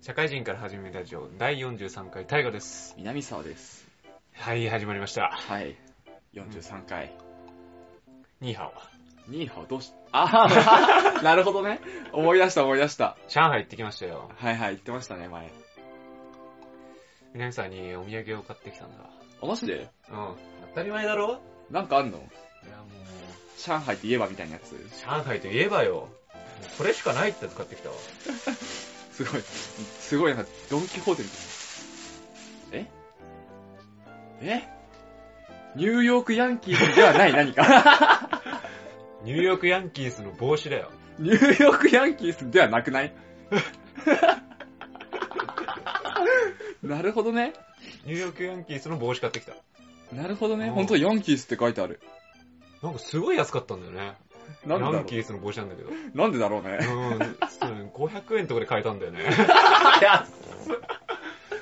社会人から始めるラジオ第43回大河です。南沢です。はい、始まりました。はい。43回。ニーハニーハオどうし、ああ、なるほどね。思い出した思い出した。オ。上海行ってきましたよ。はいはい、言ってましたね、前。南さんにお土産を買ってきたんだ。あ、マジで？うん。当たり前だろなんかあんの？いやも上海って言えばみたいなやつ。う、上海といえばよ。もうこれしかないってやつ買ってきたわ。すごい、すごいなドンキホーテみたいな。え？え？ニューヨークヤンキースではない 何か。ニューヨークヤンキースの帽子だよ。ニューヨークヤンキースではなくない？なるほどね。ニューヨークヤンキースの帽子買ってきた。なるほどね。うんほんとヤンキースって書いてある。なんかすごい安かったんだよね。なんでだろヤンキースの帽子なんだけど。う。なんでだろうね。うん、そう500円とかで買えたんだよね。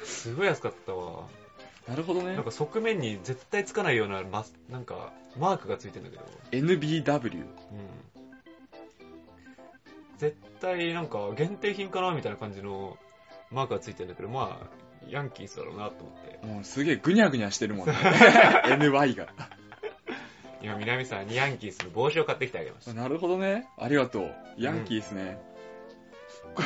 すごい安かったわ。なるほどねなん。か側面に絶対つかないようなマス、なんか、マークがついてんだけど。NBW。うん。絶対なんか限定品かなみたいな感じのマークがついてんだけど、まあ、ヤンキースだろうなと思って。もうすげえぐにゃぐにゃしてるもんね。NY が。今、南さんにヤンキースの帽子を買ってきてあげました。なるほどね。ありがとう。ヤンキースね。こ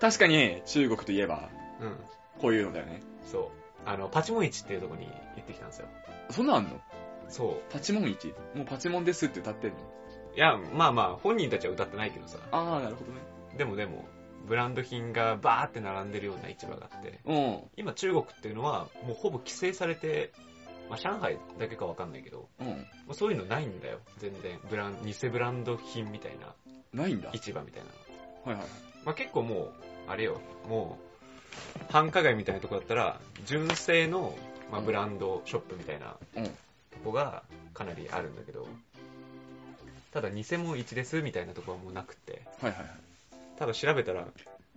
確かに中国といえば、うん。こういうのだよね。そう。あの、パチモン市っていうとこに行ってきたんですよ。そんなんあんの？そう。パチモン市？もうパチモンですって歌ってんの？いや、まあまあ、本人たちは歌ってないけどさ。ああ、なるほどね。でもでも、ブランド品がバーって並んでるような市場があって、うん。今中国っていうのはもうほぼ規制されて、まあ上海だけかわかんないけど、うん。そういうのないんだよ、全然。ブラン、偽ブランド品みたいなないんだ。市場みたいなの。はいはい。まあ結構もう、あれよ、もう、繁華街みたいなとこだったら、純正の、まあ、ブランドショップみたいなうんとこがかなりあるんだけど、ただ偽物市ですみたいなとこはもうなくって、はいはいはい。ただ調べたら、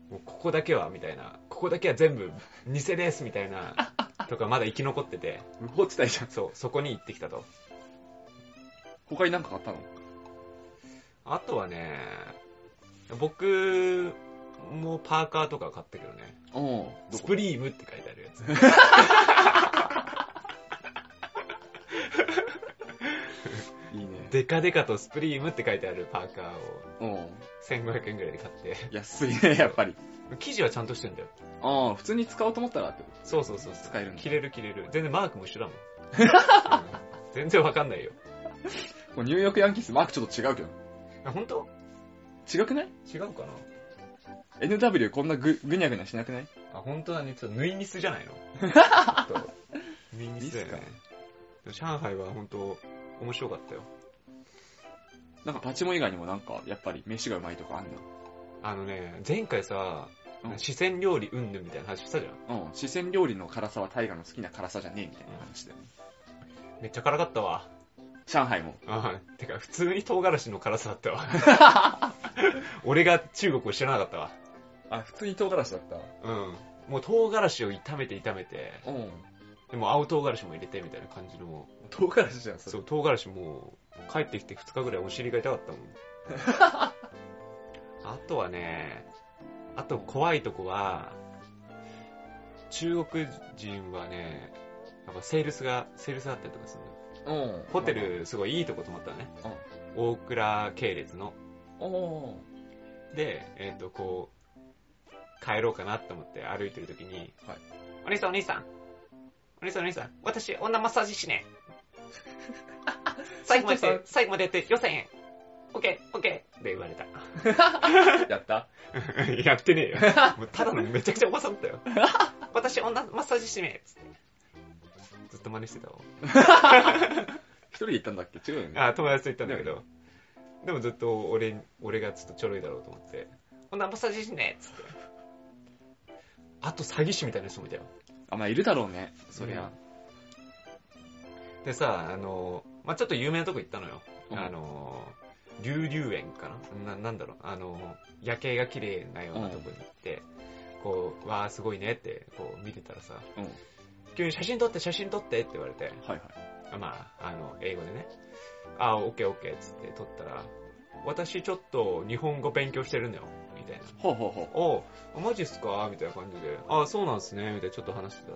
もうここだけはみたいな、ここだけは全部偽ですみたいな、とかまだ生き残ってて、無法地帯じゃん。そう、そこに行ってきたと。他になんか買ったの？あとはね、僕もパーカーとか買ったけどね、うん。スプリームって書いてあるやつ。デカデカとスプリームって書いてあるパーカーをうん。1500円ぐらいで買って、安いね、やっぱり。生地はちゃんとしてんだよ。ああ、普通に使おうと思ったらってこそうそうそうそう。使えるんだ着れる着れる。全然マークも一緒だもん。うん全然わかんないよ。ニューヨークヤンキースマークちょっと違うけど。あ、本当？違くない？違うかな ?NW こんなぐ、ぐにゃぐにゃしなくない？あ、本当だね。ちょっと縫いミスじゃないの？縫いミスだよね。上海は本当面白かったよ。なんかパチモン以外にもなんか、やっぱり飯がうまいとかあんあのね、前回さ、うん四川料理うんぬんみたいな話したじゃん。のうん。四川料理の辛さはタイガの好きな辛さじゃねえみたいな話だよね。めっちゃ辛かったわ。上海も。あてか、普通に唐辛子の辛さだったわ。俺が中国を知らなかったわ。あ、普通に唐辛子だった。うん。もう唐辛子を炒めて炒めて、うん。でも青唐辛子も入れてみたいな感じの、唐辛子じゃん、それ。そう、唐辛子もう帰ってきて2日ぐらいお尻が痛かったもん。あとはね、あと怖いとこは、中国人はね、やっぱセールスが、セールスがあったりとかするうん。ホテルすごいいいとこ泊まったのね。大倉系列の。おで、えっ、と、こう、帰ろうかなって思って歩いてる時に、はいお兄さんお兄さん、お兄さんお兄さん、私女マッサージしね。最後までやって、最後までやって予算円。オッケー、オッケーって言われた。やった？やってねえよ。もうただのめちゃくちゃおばさんだったよ。私女マッサージしねえっつって。ずっと真似してたわ。一人で行ったんだっけ？違うよね。あ、友達と言ったんだけど。でもずっと俺、俺がちょっとちょろいだろうと思って。女マッサージしねえっつって。あと詐欺師みたいな人もいたよ。あ、まあいるだろうね。そりゃ。でさ、あの、まあ、ちょっと有名なとこ行ったのよ。うんあの、龍龍園かな？な、なんだろう、あの、夜景が綺麗なようなとこに行って、こう、わーすごいねって、こう見てたらさ、うん。急に写真撮って写真撮ってって言われて、はいはい。あまあ、あの、英語でね、あ、オッケーオッケーっつって撮ったら、私ちょっと日本語勉強してるんだよ。みたいな。ほうほうほあ、マジっすか？みたいな感じで。あ、そうなんすねみたいなちょっと話してた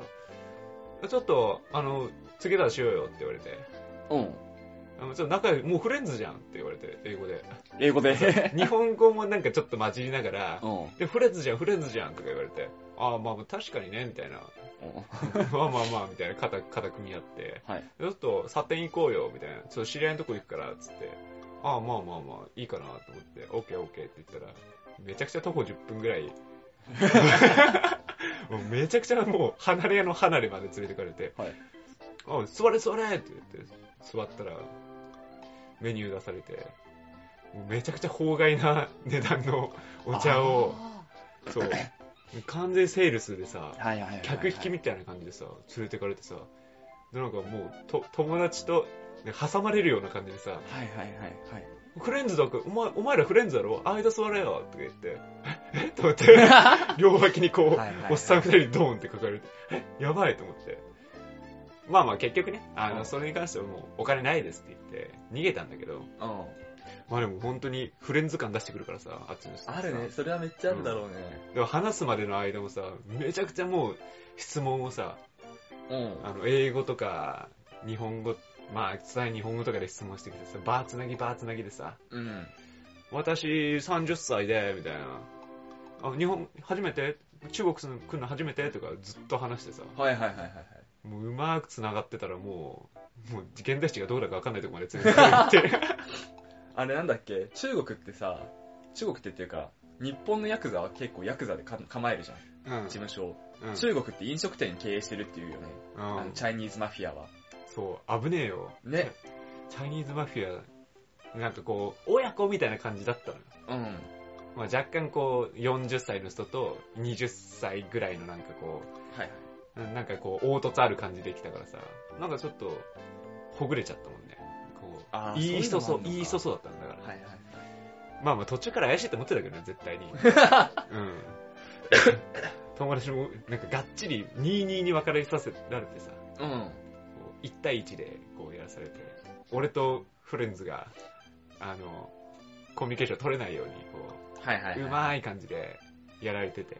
ら。ちょっと、あの、次からしようよって言われて。う。うん。あのちょっと仲良い、もうフレンズじゃんって言われて、英語で。英語で？日本語もなんかちょっと混じりながら、うん。で、フレンズじゃん、フレンズじゃんとか言われて、ああ、まあ確かにね、みたいな。まあまあまあ、みたいな肩、肩組み合って、はい。ちょっと、サテン行こうよ、みたいな。ちょっと知り合いのとこ行くから、つって。ああ、まあまあまあ、いいかなと思って、オッケーオッケーって言ったら、めちゃくちゃ徒歩10分ぐらい、もうめちゃくちゃもう、離れ屋の離れまで連れてかれて、はい。あ座れ座れって言って、座ったら、メニュー出されて、めちゃくちゃ法外な値段のお茶を、そう、完全セールスでさ。客引きみたいな感じでさ、連れてかれてさ、でなんかもう、と、友達と、ね挟まれるような感じでさ、はいはいはいはい。フレンズだから、お前、お前らフレンズだろ？間座れよ。とか言って、え？え？と思って、両脇にこう、おっさん二人ドーンって書かれて、え？やばいと思って。まあまあ結局ね、あの、うん。それに関してはもうお金ないですって言って、逃げたんだけど、うん。まあでも本当にフレンズ感出してくるからさ、あっちの人。あるね。それはめっちゃあるだろうね。でも話すまでの間もさ、めちゃくちゃもう質問をさ、うん。あの、英語とか、日本語、まあ、伝え日本語とかで質問してきてさ、バーつなぎバーつなぎでさ、うん。私30歳で、みたいな。あ、日本、初めて？中国来るの初めて？とかずっと話してさ、はいはいはいはいはい。もううまく繋がってたらもう、もう現代史がどうだかわかんないとこまで連れてかれて。あれなんだっけ？中国ってさ、中国ってっていうか、日本のヤクザは結構ヤクザでか構えるじゃん。うん事務所を。うん中国って飲食店経営してるっていうよね。うんあのチャイニーズマフィアは。そう、危ねえよ。ね。チャイニーズマフィア、なんかこう、親子みたいな感じだったのよ。うん。まあ、若干こう、40歳の人と20歳ぐらいのなんかこはいはい。う、なんかこう、凹凸ある感じできたからさ、なんかちょっと、ほぐれちゃったもんね。こう、いい人そう、いいい人そうだったんだから。はいはいはい。まあまあ途中から怪しいって思ってたけどね、絶対に。うん。友達も、なんかがっちり2-2に分かれさせられてさ、うん。こう1対1でこうやらされて、俺とフレンズが、あの、コミュニケーション取れないように、こはいはい、う、はい。うまい感じでやられてて。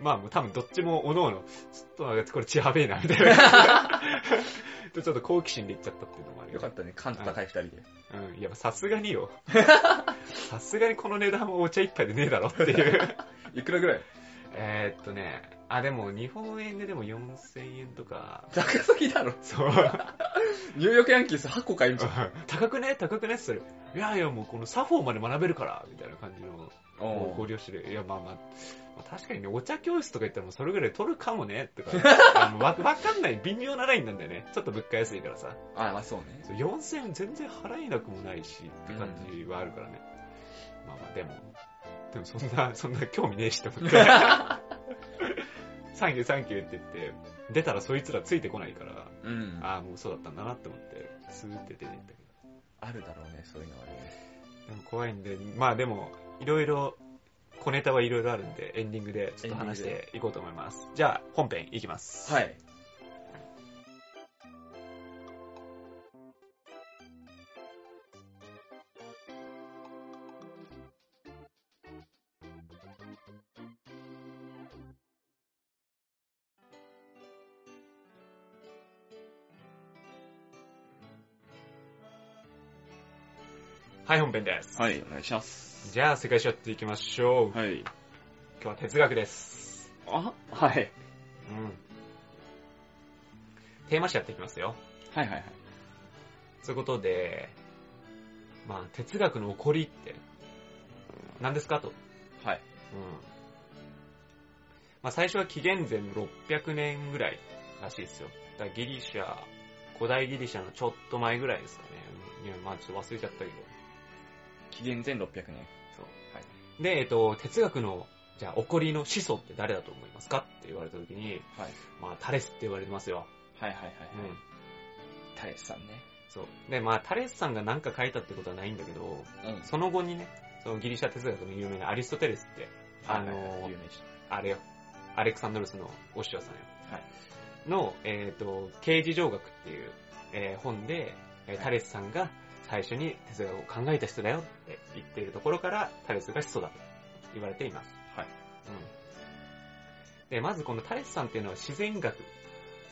まあもう多分どっちもおのおの、ちょっとこれ血やべえな、みたいな。で ちょっと好奇心で言っちゃったっていうのもあるよかったね。感度高い二人で。うん、いやさすがによ。さすがにこの値段はお茶一杯でねえだろっていう。いくらぐらい？えーっとね、あ、でも日本円ででも4000円とか、高すぎだろ。そう。ニューヨークヤンキース8個買えんじゃん。高くね？高くね？それ。いやいやもうこの作法まで学べるから、みたいな感じの、おご了承で。いやまあまあ、まあ確かにね、お茶教室とか言ったらもうそれぐらい取るかもね、とか。わわかんない微妙なラインなんだよね。ちょっと物価安いからさ。あ、まあそうね。そう4000円全然払えなくもないし、って感じはあるからね。まあまあ、でも、でもそんな、そんな興味ねえしと思って。サンキューサンキューって言って、出たらそいつらついてこないから、うん。ああ、もうそうだったんだなって思って、スーって出て行ったけあるだろうね、そういうのはね。ど。でも怖いんで、まあでも、いろいろ、小ネタはいろいろあるんで、エンディングでちょっと話していこうと思います。じゃあ、本編いきます。はい。本編です。はい、お願いします。じゃあ、世界史やっていきましょう。はい。今日は哲学です。あはい。うん。テーマ誌やっていきますよ。はいはいはい。そういうことで、まあ、哲学の起こりって、何ですかと。はい。うん。まあ、最初は紀元前600年ぐらいらしいですよ。だからギリシャ、古代ギリシャのちょっと前ぐらいですかね。いや、まあちょっと忘れちゃったけど。紀元前600年。そう。はい。で、えっと、哲学の、じゃあ、起こりの始祖って誰だと思いますかって言われたときに、はい。まあ、タレスって言われてますよ。はいはいはい。うん。タレスさんね。そう。で、まあ、タレスさんが何か書いたってことはないんだけど、うん。その後にね、そのギリシャ哲学の有名なアリストテレスって、あのー有名人。あれよ、アレクサンドロスのお師匠さんよ。はい。の、えっ、と、刑事上学っていう、えー本で、タレスさんが最初に哲学を考えた人だよって言っているところから、タレスが始祖だと言われています。はい。うん。で、まずこのタレスさんっていうのは自然学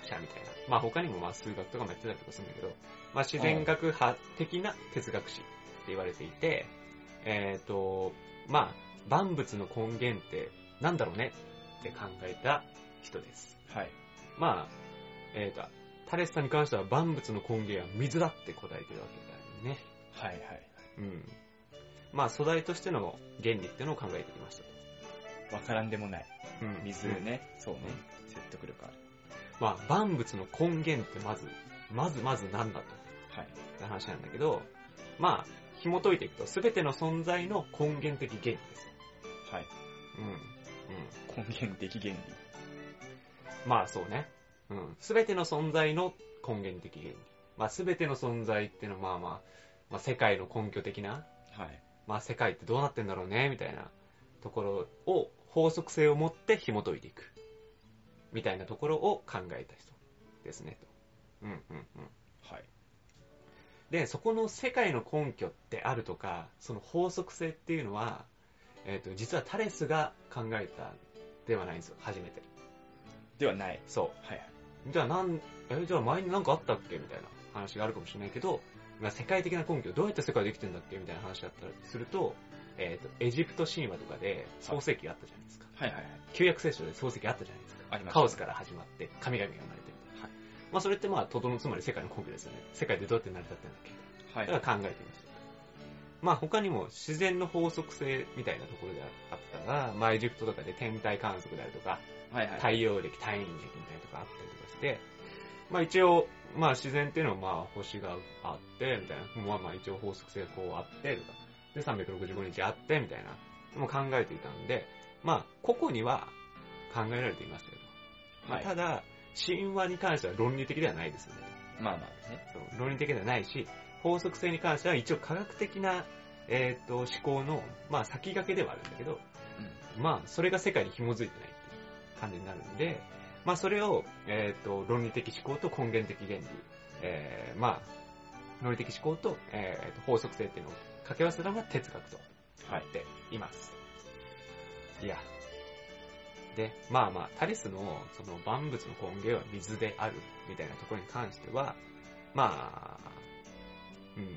者みたいな。まあ他にもまあ数学とかもやってたりとかするんだけど、まあ自然学派的な哲学史って言われていて、えっ、と、まあ万物の根源ってなんだろうねって考えた人です。はい。まあ、えっ、と、タレスさんに関しては万物の根源は水だって答えてるわけだよね。はいはい。うん。まあ素材としての原理っていうのを考えてきましたと。わからんでもない。うん水ね。そうね。説得力ある。まあ、万物の根源ってまず、まずまず何だと。はい。って話なんだけど、まあ、紐解いていくと、すべての存在の根源的原理です。はい。うん。うん。根源的原理。まあ、そうね。うん。すべての存在の根源的原理。まあ、すべての存在っていうのは、まあまあ、まあ、世界の根拠的な、はい。まあ、世界ってどうなってんだろうね、みたいなところを法則性を持って紐解いていく。みたいなところを考えた人ですね、と。うんうんうん。はい。で、そこの世界の根拠ってあるとか、その法則性っていうのは、えっ、と、実はタレスが考えたではないんですよ、初めて。ではない。そはい。う。じゃあなん、え、じゃあ前になんかあったっけ？みたいな話があるかもしれないけど、まあ、世界的な根拠、どうやって世界できてんだっけみたいな話だったりすると、えっ、と、エジプト神話とかで創世記があったじゃないですか。はいはいはい。旧約聖書で創世記あったじゃないですか。ありましたカオスから始まって、神々が生まれてみたいな。はいまあそれってまあ、とどのつまり世界の根拠ですよね。世界でどうやって成り立ってんだっけはい。だから考えてみました。まあ他にも自然の法則性みたいなところであったら、まあエジプトとかで天体観測であるとか、はいはい。太陽暦、太陽暦みたいなとかあったりとかして、まあ一応、まあ自然っていうのはまあ星があって、みたいな、まあまあ一応法則性がこうあって、とか、で365日あって、みたいな、もう考えていたんで、まあ個々には考えられていましたよと。まあはいただ、神話に関しては論理的ではないですよね。まあまあね。そう論理的ではないし、法則性に関しては一応科学的な、えっ、と、思考の、まあ先駆けではあるんだけど、まあそれが世界に紐づいてないっていう感じになるんで、まあそれを、えっ、と、論理的思考と根源的原理、えー、まあ、論理的思考と、えーと、法則性っていうのを掛け合わせたのが哲学とはい。っています。いや。で、まあまあ、タレスのその万物の根源は水であるみたいなところに関しては、まあ、うん、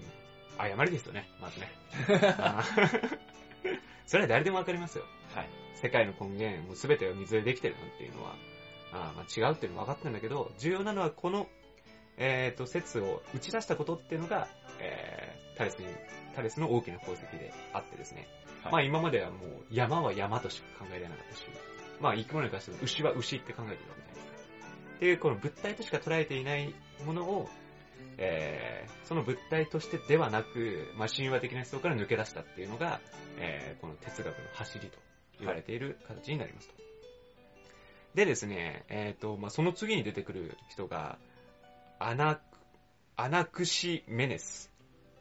誤りですよね、まずね。それは誰でもわかりますよ。はい。世界の根源、もう全てが水でできてるなんていうのは、あーまあ違うっていうのは分かってるんだけど、重要なのはこの、えっ、と、説を打ち出したことっていうのが、えー、タレスに、タレスの大きな功績であってですね。はいまあ今まではもう山は山としか考えられなかったし、まあ生き物に関しても牛は牛って考えてるわけじゃないですか。っていうこの物体としか捉えていないものを、えー、その物体としてではなく、まあ神話的な思想から抜け出したっていうのが、えー、この哲学の走りと言われている形になりますと。でですね、えっ、と、まあその次に出てくる人が、アナ、アナクシメネス。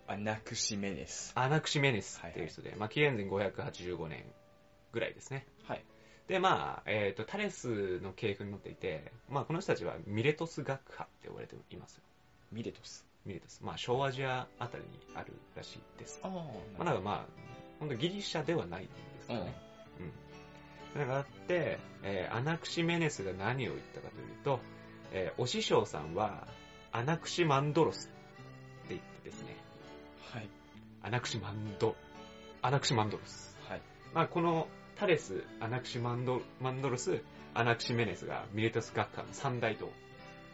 アナクシメネス。アナクシメネスっていう人で、まあ、紀元前585年ぐらいですね。はい。で、まあ、えっ、と、タレスの系譜に乗っていて、まあ、この人たちはミレトス学派って呼ばれていますよ。ミレトス。ミレトス。まあ、小アジアあたりにあるらしいです。ああ、まあ、なんかまあ、本当ギリシャではないんですかね。うん。それがあって、えーアナクシメネスが何を言ったかというと、えーお師匠さんは、アナクシマンドロスって言ってですね、はい。アナクシマンド、アナクシマンドロス。はい。まあ、このタレス、アナクシマンドマンドロス、アナクシメネスがミレトス学派の三大と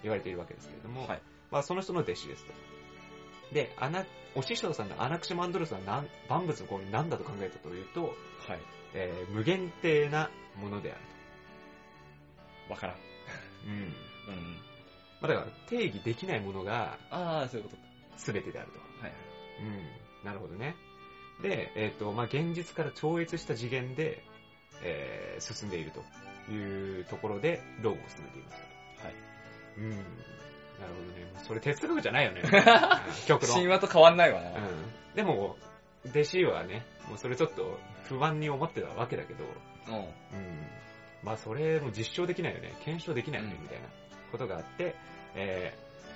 言われているわけですけれども、はい。まあ、その人の弟子ですと。で、アナ、お師匠さんのアナクシマンドロスは何、万物の根源何だと考えたというと、はい。えー無限定なものであるわからん。と。うん。うん。まあ、だから定義できないものがああ、そういうことか。全てであると。はい。うん。なるほどね。で、えっ、と、まあ、現実から超越した次元で、えー進んでいるというところで、論を進めていますと。はい。うん。なるほどね。それ哲学じゃないよね。う ん極論。神話と変わんないわな。うん。でも、弟子はね、もうそれちょっと不安に思ってたわけだけど、うん。うん。まあそれも実証できないよね。検証できないよね、うんみたいなことがあって、え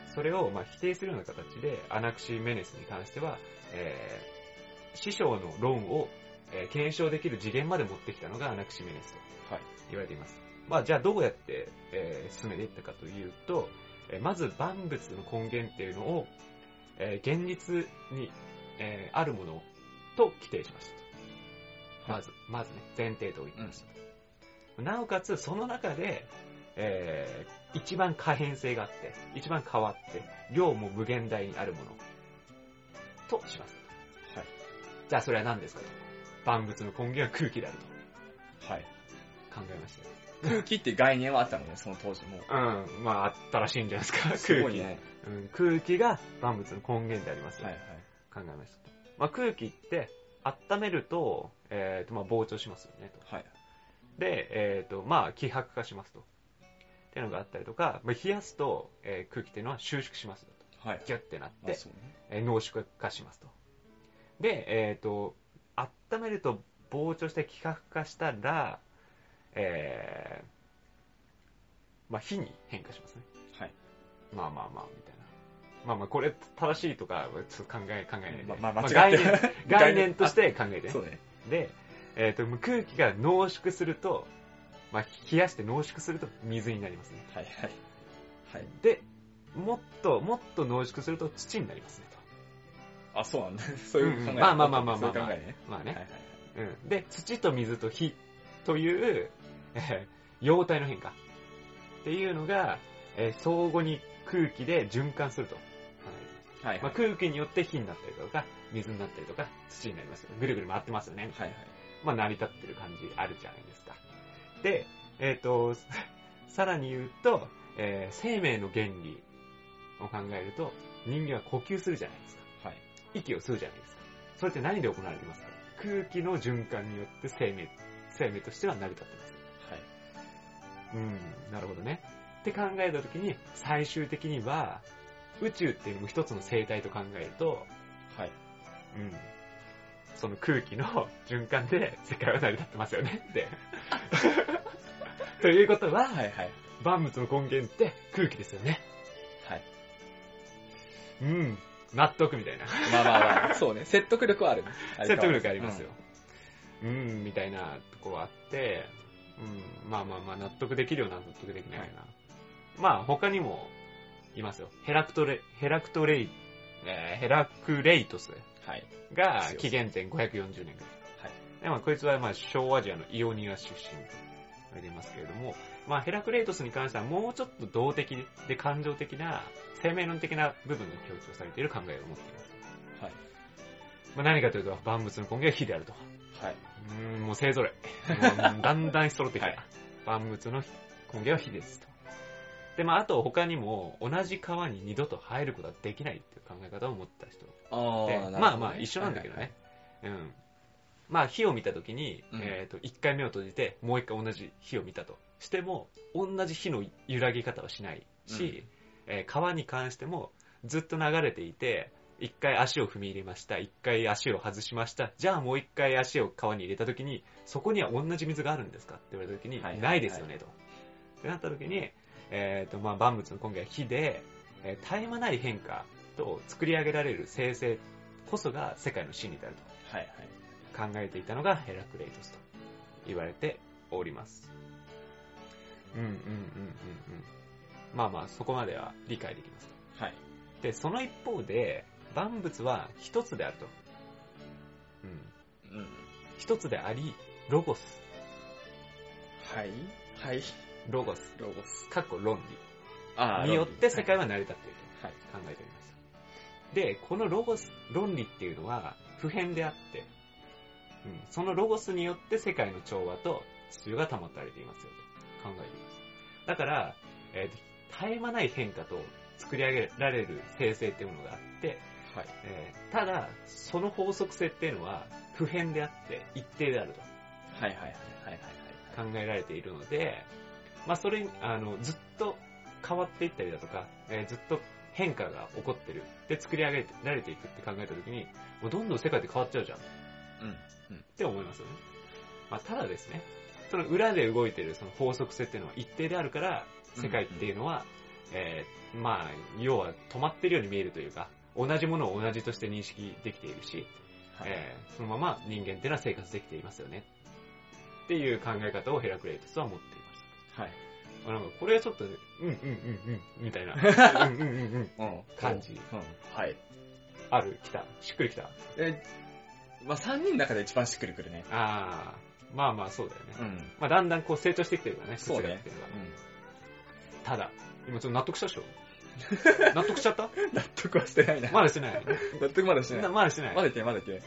ー、それをまあ否定するような形で、アナクシメネスに関しては、えー、師匠の論をえー検証できる次元まで持ってきたのがアナクシメネスとはい。言われています。まあじゃあどうやって、えー進めていったかというと、えーまず万物の根源っていうのを、えー現実に、えーあるものと規定しましたまず、まずね、前提と置いてました。なおかつ、その中で、えー一番可変性があって、一番変わって、量も無限大にあるもの、とします。はい。じゃあそれは何ですかと。万物の根源は空気であるはい。と考えましたよ。空気って概念はあったのね、その当時も。うん、まああったらしいんじゃないですか、す空気。ごいね。うん、空気が万物の根源でありますよ、はいはい。考えました。まあ空気って、温めると、えっ、と、まあ膨張しますよね、と。はい。で、えっ、と、まあ希薄化しますと。っていうのがあったりとか、まあ、冷やすと、えー空気っていうのは収縮しますよと。はい。ギュッてなっあ、て、そうね。えー濃縮化しますと。で、えっ、と、温めると膨張して希薄化したら、えー、まあ火に変化しますね。はい。まあまあまあ、みたいな。まあまあ、これ正しいとかはちょっと考え、考えないで。まままあ間違って概念、概念として考えてねそうね。で、えっ、と、空気が濃縮すると、まあ、冷やして濃縮すると水になりますね。はいはい。はい。で、もっと、もっと濃縮すると土になりますね、あ、そうなんだ。そういう考え。うんまあまあまあまあまあそういう考えね。と。まあね。はいはいはい。うん。で、土と水と火という、えー様態の変化っていうのが、えー相互に空気で循環すると。はいまあ、空気によって火になったりとか、水になったりとか、土になりますよ。ぐるぐる回ってますよね。はいはい。まあ、成り立ってる感じあるじゃないですか。で、えっ、と、さらに言うと、えー生命の原理を考えると、人間は呼吸するじゃないですか。はい。息を吸うじゃないですか。それって何で行われてますか？空気の循環によって生命、生命としては成り立ってます。はい。うん、なるほどね。って考えたときに、最終的には、宇宙っていうのも一つの生態と考えると、はい。うん。その空気の循環で世界は成り立ってますよねって。ということは、はいはい。万物の根源って空気ですよね。はい。うん。納得みたいな。まあまあまあ、そうね。説得力はあるね。説得力ありますよ。うん、みたいなところあって、うん、まあまあまあ納得できるような納得できないような。まあ他にもいますよ。ヘラクトレ、ヘラクトレイ、えーヘラクレイトスうん。はい。が紀元前540年ぐらい。はい。でまあこいつはまあ小アジアのイオニア出身と言われていますけれども、まあヘラクレイトスに関してはもうちょっと動的で感情的な生命論的な部分が強調されている考えを持っています。はい。まあ何かというと万物の根源は火であると。はい。うーん、もう勢ぞろい。もうだんだん揃ってきた。はい万物の根源は火ですと。で、まああと他にも同じ川に二度と入ることはできないっていう考え方を持った人で、あー、なるほどねまあまあ一緒なんだけどね。うん。まあ火を見たときに、うんえっ、と、一回目を閉じて、もう一回同じ火を見たとしても、同じ火の揺らぎ方はしないし、えー川に関してもずっと流れていて、一回足を踏み入れました、一回足を外しました、じゃあもう一回足を川に入れたときに、そこには同じ水があるんですかって言われたときに、はいはいないですよねと。ってなったときに、えっ、と、まあ万物の根源は火で、えー絶え間ない変化と作り上げられる生成こそが世界の真理であるはいはい。と考えていたのがヘラクレイトスと言われております。うんうんうんうんうん。まあまあそこまでは理解できますと。はい。で、その一方で、万物は一つであると。うん。うん。一つであり、ロゴス。はい。はい。ロゴス。ロゴス。かっこ論あ理によって世界は成り立っているはい。と考えております。で、このロゴス、論理っていうのは普遍であって、うん、そのロゴスによって世界の調和と秩序が保たれていますよと考えています。だから、えーと絶え間ない変化と作り上げられる生成っていうものがあって、はい。えーただ、その法則性っていうのは普遍であって一定であるとはいはいはいはいはい。考えられているので、まあそれに、あの、ずっと変わっていったりだとか、えーずっと変化が起こってる。で、作り上げられていくって考えたときに、もうどんどん世界って変わっちゃうじゃんっうん。て思いますよね。まあただですね、その裏で動いてるその法則性っていうのは一定であるから、世界っていうのは、えーまあ、要は止まってるように見えるというか、同じものを同じとして認識できているし、はいえーそのまま人間っていうのは生活できていますよね。っていう考え方をヘラクレイトスは持っていましはい。た。あなんかこれはちょっとね、うんうんうんうん、みたいな、うんうんうんうん、うん。感じ。うん。はい。ある、来た。しっくり来た。え、まあ、3人の中で一番しっくりくるね。あー、まあまあそうだよね。うん。まあだんだんこう成長してきてるからね、そうね哲学っていうのは。ただ、今ちょっと納得したでしょ？納得しちゃった？うん。納得はしてないな。まだしてない。納得まだしてない。まだしてない。まだいけまだいけ。うん。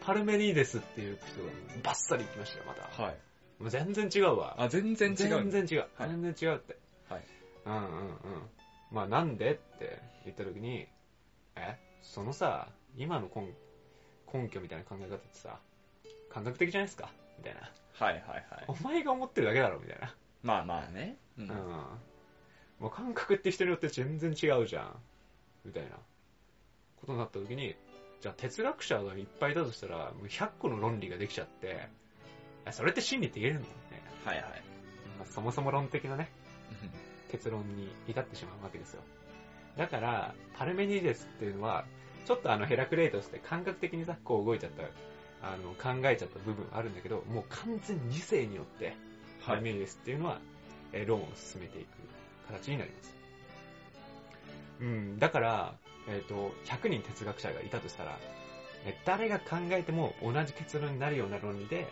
パルメニーデスっていう人がバッサリ行きましたよ、また。はい。もう全然違うわ。あ、全然違う。全然違う。はい全然違うって。はい。うんうんうん。まあなんでって言った時に、え？そのさ、今の根根拠みたいな考え方ってさ、感覚的じゃないですか？みたいな。はいはいはい。お前が思ってるだけだろみたいな。まあまあね。ううん。もう感覚って人によって全然違うじゃん。みたいなことになった時に、じゃあ哲学者がいっぱいいたとしたら、もう100個の論理ができちゃって、えそれって真理って言えるのみたいな。はいはい。まあそもそも論的なね、結論に至ってしまうわけですよ。だから、パルメニデスっていうのは、ちょっとあのヘラクレイトスって感覚的にさ、こう動いちゃった、あの、考えちゃった部分あるんだけど、もう完全に理性によって、パルメニデスっていうのは、えー論を進めていく形になります。うん、だから、えっ、と、100人哲学者がいたとしたら、え誰が考えても同じ結論になるような論理で、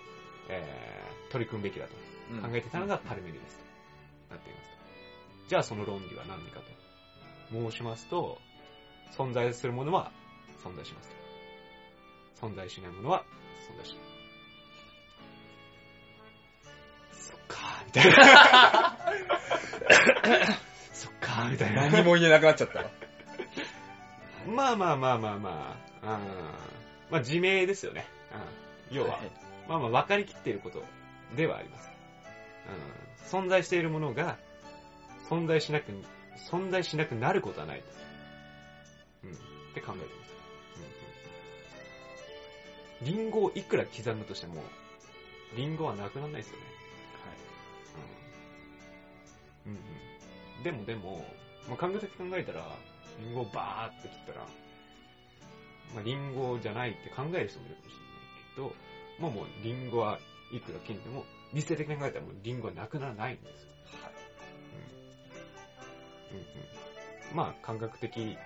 えー取り組むべきだと。うん考えてたのがパルメニデスとなっています。じゃあその論理は何かと申しますと、存在するものは存在しますと。存在しないものは存在しない。そっかー、みたいな。そっかー、みたいな。何も言えなくなっちゃったわ。まあまあまあまあまあ、うん、まあ自明ですよね。うん、要は、いまあまあ分かりきっていることではあります。うん、存在しているものが存在しなく、存在しなくなることはないと。うん、って考えてます。うんうん、リンゴをいくら刻むとしても、リンゴはなくならないですよね。うん。うんうん。でもでも、まあ、感覚的に考えたら、リンゴをバーって切ったら、まあ、リンゴじゃないって考える人もいるかもしれないけど、まあもうリンゴはいくら切っても、理性的に考えたらもうリンゴはなくならないんですよ。うん。うんうん。まあ感覚的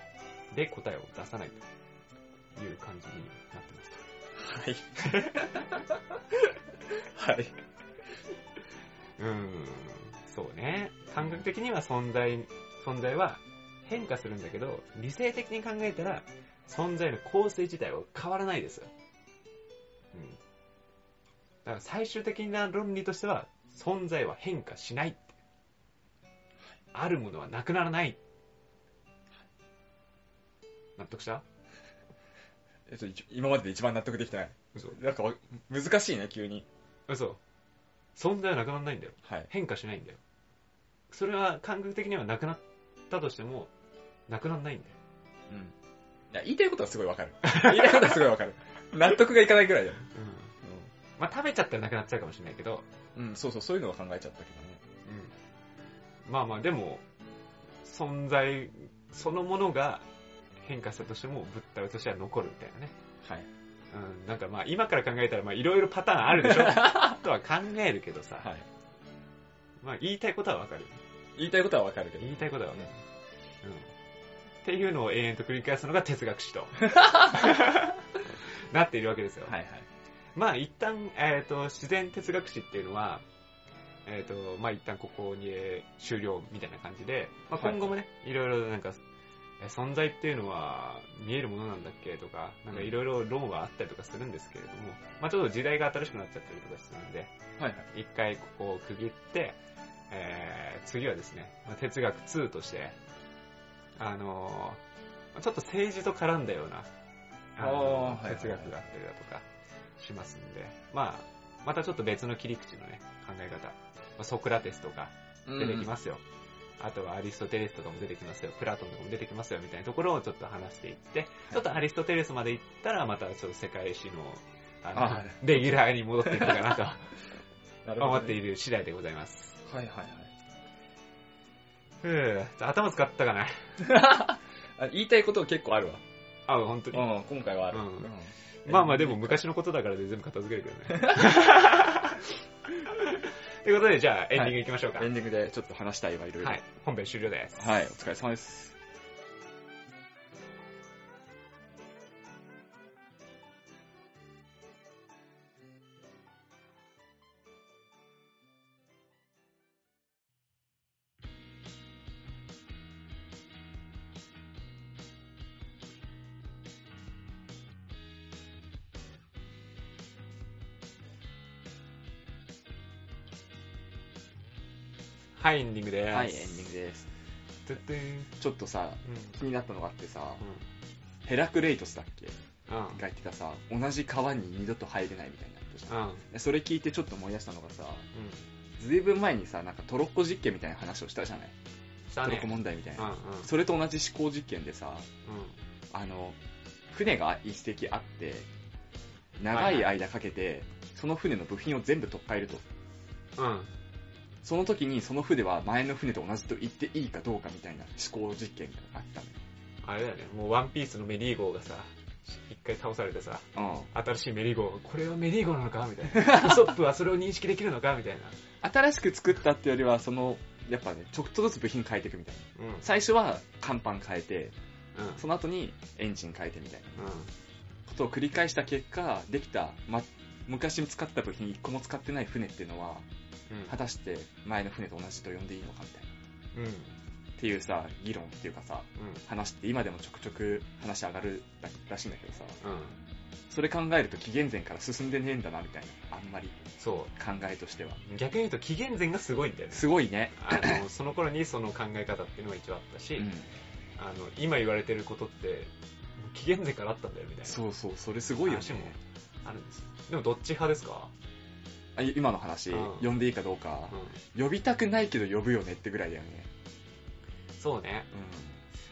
で答えを出さないという感じになってますと。はい。はい。うーん、そうね。感覚的には存在、存在は変化するんだけど、理性的に考えたら、存在の構成自体は変わらないですよ。うん。だから最終的な論理としては、存在は変化しない。あるものはなくならない。納得した？えっと、一今までで一番納得できてない。嘘。なんかわ、難しいね、急に。嘘。存在はなくならないんだよ。はい。変化しないんだよ。それは感覚的にはなくなったとしても、なくならないんだよ。うん。いや、言いたいことはすごいわかる。言いたいことはすごいわかる。納得がいかないくらいだよ。うん。まあ食べちゃったらなくなっちゃうかもしれないけど、うん。うん、そうそう、そういうのは考えちゃったけどね。うん。まあまあでも、存在そのものが変化したとしても物体としては残るみたいなね。はい。うん。なんかまあ今から考えたらまあいろいろパターンあるでしょ とは考えるけどさ、はい。まあ言いたいことはわかる。言いたいことはわかるけど。言いたいことはわかる。うん。っていうのを永遠と繰り返すのが哲学史と。なっているわけですよ。はいはい。まあ一旦、えっ、と、自然哲学史っていうのは、えっ、と、まあ一旦ここにえー終了みたいな感じで、まあはい今後もね、いろいろなんか、え存在っていうのは見えるものなんだっけとか、なんかいろいろ論はあったりとかするんですけれども、まあちょっと時代が新しくなっちゃったりとかするんで、はいはい。一回ここを区切って、えー、次はですね、まあ哲学2として、あのーちょっと政治と絡んだような、あのあーはいはいはい哲学があったりだとかしますんで、まあ、またちょっと別の切り口のね、考え方、まあソクラテスとか出てきますよ。あとはアリストテレスとかも出てきますよ。プラトンとかも出てきますよ。みたいなところをちょっと話していって、ちょっとアリストテレスまで行ったら、またちょっと世界史の、あの、あレギュラーに戻っていくかなとなね。思っている次第でございます。はいはいはい。ふぅ、頭使ったかな。あ言いたいこと結構あるわ。あ、本当に。うん、今回はある。うんうんまあまあでも昔のことだからで全部片付けるけどね。ということで、じゃあエンディングいきましょうか。エンディングでちょっと話したいわ、いろいろ。はい。本編終了です。はい、お疲れ様です。はい、エンディングです。はい、エンディングです。ちょっとさ、うん。気になったのがあってさ、うヘラクレイトスだっけ？ん。うん。が言ってたさ、同じ川に二度と入れないみたいにな。うん。でそれ聞いてちょっと思い出したのがさ、うん。ずいぶん前にさ、なんかトロッコ実験みたいな話をしたじゃない、ねトロッコ。問題みたいな。うんうん。それと同じ思考実験でさ、うあの、船が一隻あって、長い間かけて、その船の部品を全部取っ換えると。ん。うん。その時にその船は前の船と同じと言っていいかどうかみたいな思考実験があったあれだよね、もうワンピースのメリー号がさ、一回倒されてさ、の。うん。新しいメリー号、これはメリー号なのかみたいな。ウソップはそれを認識できるのかみたいな。新しく作ったってよりは、その、やっぱね、ちょっとずつ部品変えていくみたいな。うん。最初は甲板変えて、うん。うん。その後にエンジン変えてみたいなことを繰り返した結果、できた、ま、昔使った部品1個も使ってない船っていうのは、うん。果たして前の船と同じと呼んでいいのかみたいな。うん。っていうさ、議論っていうかさ、うん。話って今でもちょくちょく話上がるららしいんだけどさ、うん。それ考えると紀元前から進んでねえんだなみたいな、あんまりそ考えとしては。う。逆に言うと紀元前がすごいんだよね。すごいね。あの、その頃にその考え方っていうのが一応あったし、うん。あの、今言われてることって、紀元前からあったんだよみたいな。そうそう、それすごいよね話。もあるんですよ。でもどっち派ですか？あ今の話、うん呼んでいいかどうか、うん。呼びたくないけど呼ぶよねってぐらいだよね。そうね。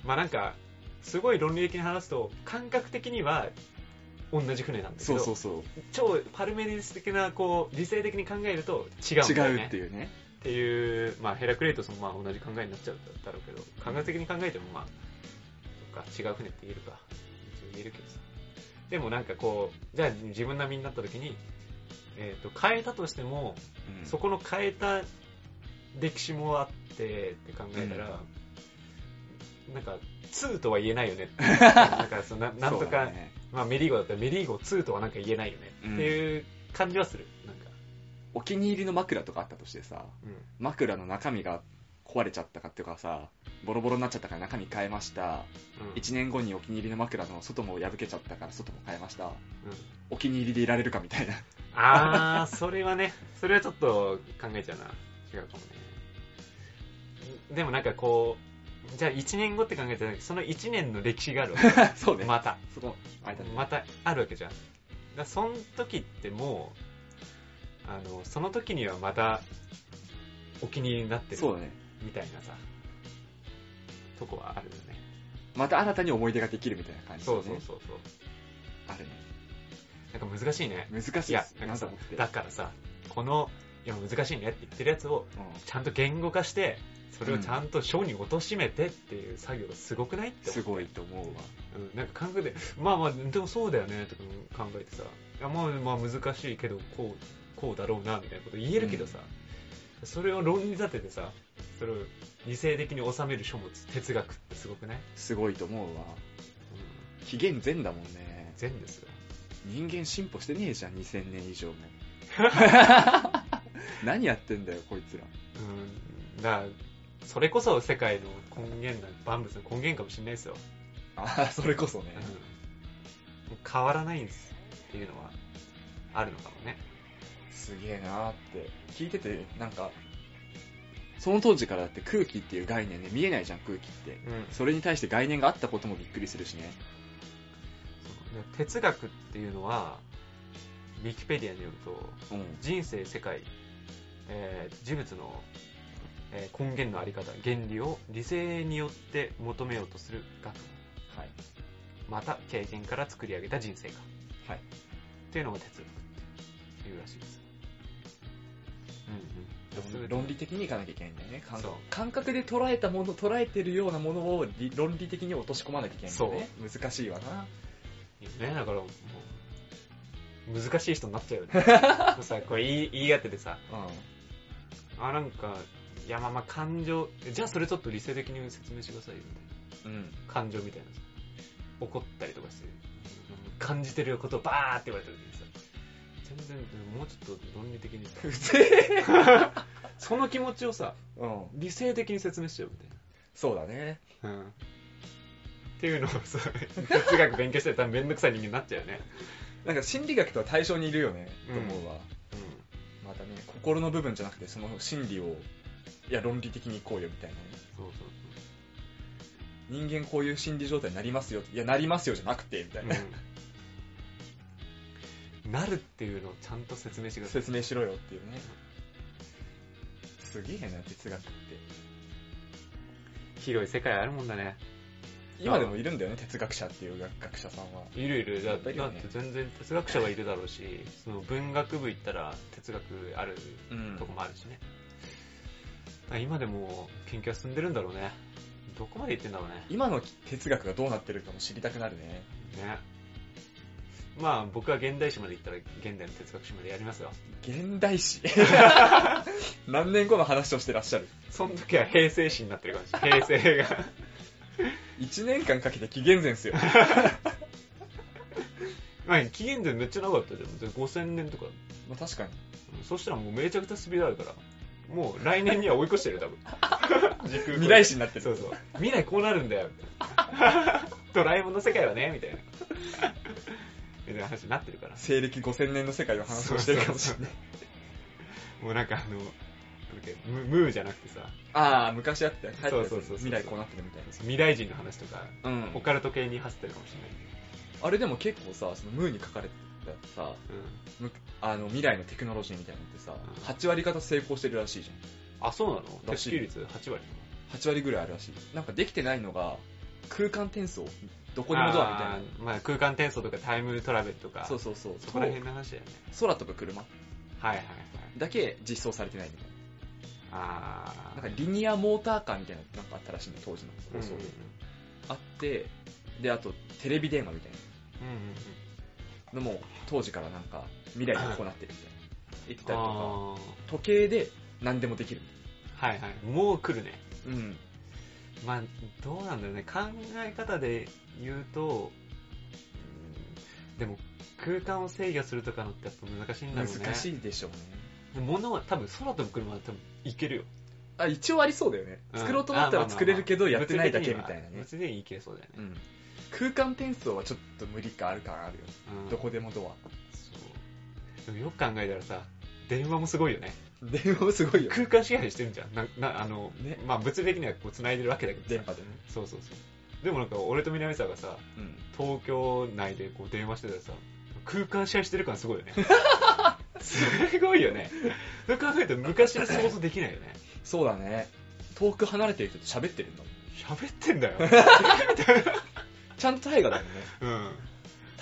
うまあなんか、すごい論理的に話すと、感覚的には同じ船なんだん。けど、そうそうそう。超パルメディス的な、こう、理性的に考えると違うんだよね。違うっていうね。っていう、まあヘラクレイトスもまあ同じ考えになっちゃうだろうけど、感覚的に考えてもまあ、そっか、違う船って言えるか。一応言えるけどさ。でもなんかこう、じゃあ自分並みになった時に、えっ、と、変えたとしても、うんそこの変えた歴史もあってって考えたら、なんか、2とは言えないよね。なんかそのな、なんとか、ねまあメリーゴだったらメリーゴ2とはなんか言えないよねうんっていう感じはする。なんか。お気に入りの枕とかあったとしてさ、うん。枕の中身が壊れちゃったかっていうかさ、ボロボロになっちゃったから中身変えました。うん。1年後にお気に入りの枕の外も破けちゃったから外も変えました。うんお気に入りでいられるかみたいな。あー、それはね、それはちょっと考えちゃうな。違うかもね。でもなんかこう、じゃあ1年後って考えたら、その1年の歴史があるわけ。そうね。また。そこ、間に。またあるわけじゃん。だその時ってもう、あの、その時にはまたお気に入りになってるそうだね。みたいなさ、とこはあるよね。また新たに思い出ができるみたいな感じだそねうそうそうそう。あるね。なんか難しいね。難しいいやなんかさ。だからさ、この、いや難しいねって言ってるやつを、うんちゃんと言語化して、それをちゃんと章に落としめてっていう作業がすごくないってすごいと思うわ。うん、なんか感覚で、まあまあ、でもそうだよねとか考えてさ、いやまあまあ難しいけど、こう、こうだろうなみたいなこと言えるけどさ、それを論理立ててさ、それを理性的に収める書物、哲学ってすごくない？すごいと思うわ。うん、紀元前だもんね。善ですよ。人間進歩してねえじゃん、2000年以上も。何やってんだよ、こいつら。うん、だから、それこそ世界の根源な、万物の根源かもしれないですよ。ああ、それこそねうん。変わらないんですっていうのはあるのかもね。すげえなーって。聞いてて、なんか、その当時からだって空気っていう概念ね、見えないじゃん、空気って。うんそれに対して概念があったこともびっくりするしね。哲学っていうのは、ウィキペディアによると、うん。人生、世界、えー事物の、えー根源のあり方、原理を理性によって求めようとする学問。はい。また経験から作り上げた人生観。はい。っていうのが哲学っていうらしいです。論理的にいかなきゃいけないんだよね。感覚で捉えたもの、捉えてるようなものを理論理的に落とし込まなきゃいけないんだよね。難しいわな。いいよね、だからもう、難しい人になっちゃうよね さこれ言い言い当ててさうあなんかいやまあまあ感情じゃあそれちょっと理性的に説明してくださいよみたいん。うん。な感情みたいなさ怒ったりとかして感じてることをバーって言われた時にさ全然もうちょっと論理的にさその気持ちをさうん。理性的に説明しちゃうみたいそうだね。な、うん、っていうのをさ 哲学勉強してたらめんどくさい人間になっちゃうよねなんか心理学とは対象にいるよね、うんと思うわ。またね、心の部分じゃなくて、その心理を、いや、論理的に行こうよみたいなね。そうそう人間こういう心理状態になりますよ。いや、なりますよじゃなくて、みたいな。うん、なるっていうのをちゃんと説明してください。説明しろよっていうね。すげえな、哲学って。広い世界あるもんだね。今でもいるんだよね、哲学者っていう学学者さんは。いるいる。だだっやっぱりよねて全然哲学者はいるだろうしその文学部行ったら哲学あるうん。とこもあるしね、だから今でも研究は進んでるんだろうね。どこまで行ってんだろうね。今の哲学がどうなってるかも知りたくなるね。ねまあ僕は現代史まで行ったら現代の哲学史までやりますよ現代史？何年後の話をしてらっしゃる？その時は平成史になってるかもしれない平成が 1年間かけて紀元前っすよ。まあ紀元前めっちゃ長かったじゃん5000年とかまあ確かに。そしたらもうめちゃくちゃスピードあるからもう来年には追い越してるよ多分時空未来史になってる。そうそう。未来こうなるんだよ、みたいな。ドラえもんの世界はね、みたいな。みたいな話になってるから。西暦5000年の世界を話をしてるかもしれない。もうなんかあの、ムムーじゃなくてさ、ああ、昔あったよ。そうそうそうそう未来こうなってるみたい未来人の話とか、な。うんオカルト系に走ってるかもしれない。あれでも結構さ、そのムーに書かれてたさ、うん。むあの未来のテクノロジーみたいなのってさ、うん8割方成功してるらしいじあ、そうなの？らしい適率8割？ゃん。8割ぐらいあるらしい。なんかできてないのが、空間転送どこにもドアみたいなまあ空間転送とかタイムトラベルとか、そうそうそう。そこら辺の話だよね。空飛ぶ車はいはいはい。だけ実装されてないみたいあな。なんかリニアモーターカーみたいなのなんかあったらしいの、当時のうん放送で。あって、で、あとテレビ電話みたいうんうんうん。なのも、当時からなんか未来にこうなってるみたいな。言ってたりとか、あ時計で何でもできるみーはいはい。もう来るね。たいな。うん。まあ、どうなんだろうね。考え方で言うと、うんでも空間を制御するとかのってやっぱ難しいんだろうね。難しいでしょうね。物は多分空飛ぶ車は多分いけるよ。あ、一応ありそうだよね。うん作ろうと思ったら作れるけど、やってないだけみたいなね。物理的にいけそうだよね。うん。空間転送はちょっと無理かある感あるよ。うんどこでもドそう。でもよく考えたらさ、電話もすごいよね。ア。電話もすごいよ。空間支配してるじゃん。な、な、あの、ねまあ物理的にはこう繋いでるわけだけどさ電波でね。そうそうそう。でもなんか俺と南さんがさ、うん。東京内でこう電話してたらさ、空間支配してる感すごいよね。すごいよね。そう考えると昔の想像できないよね。そうだね。遠く離れてる人と喋ってるんだもん。喋ってんだよ。ちゃんと大河だもんね。うん。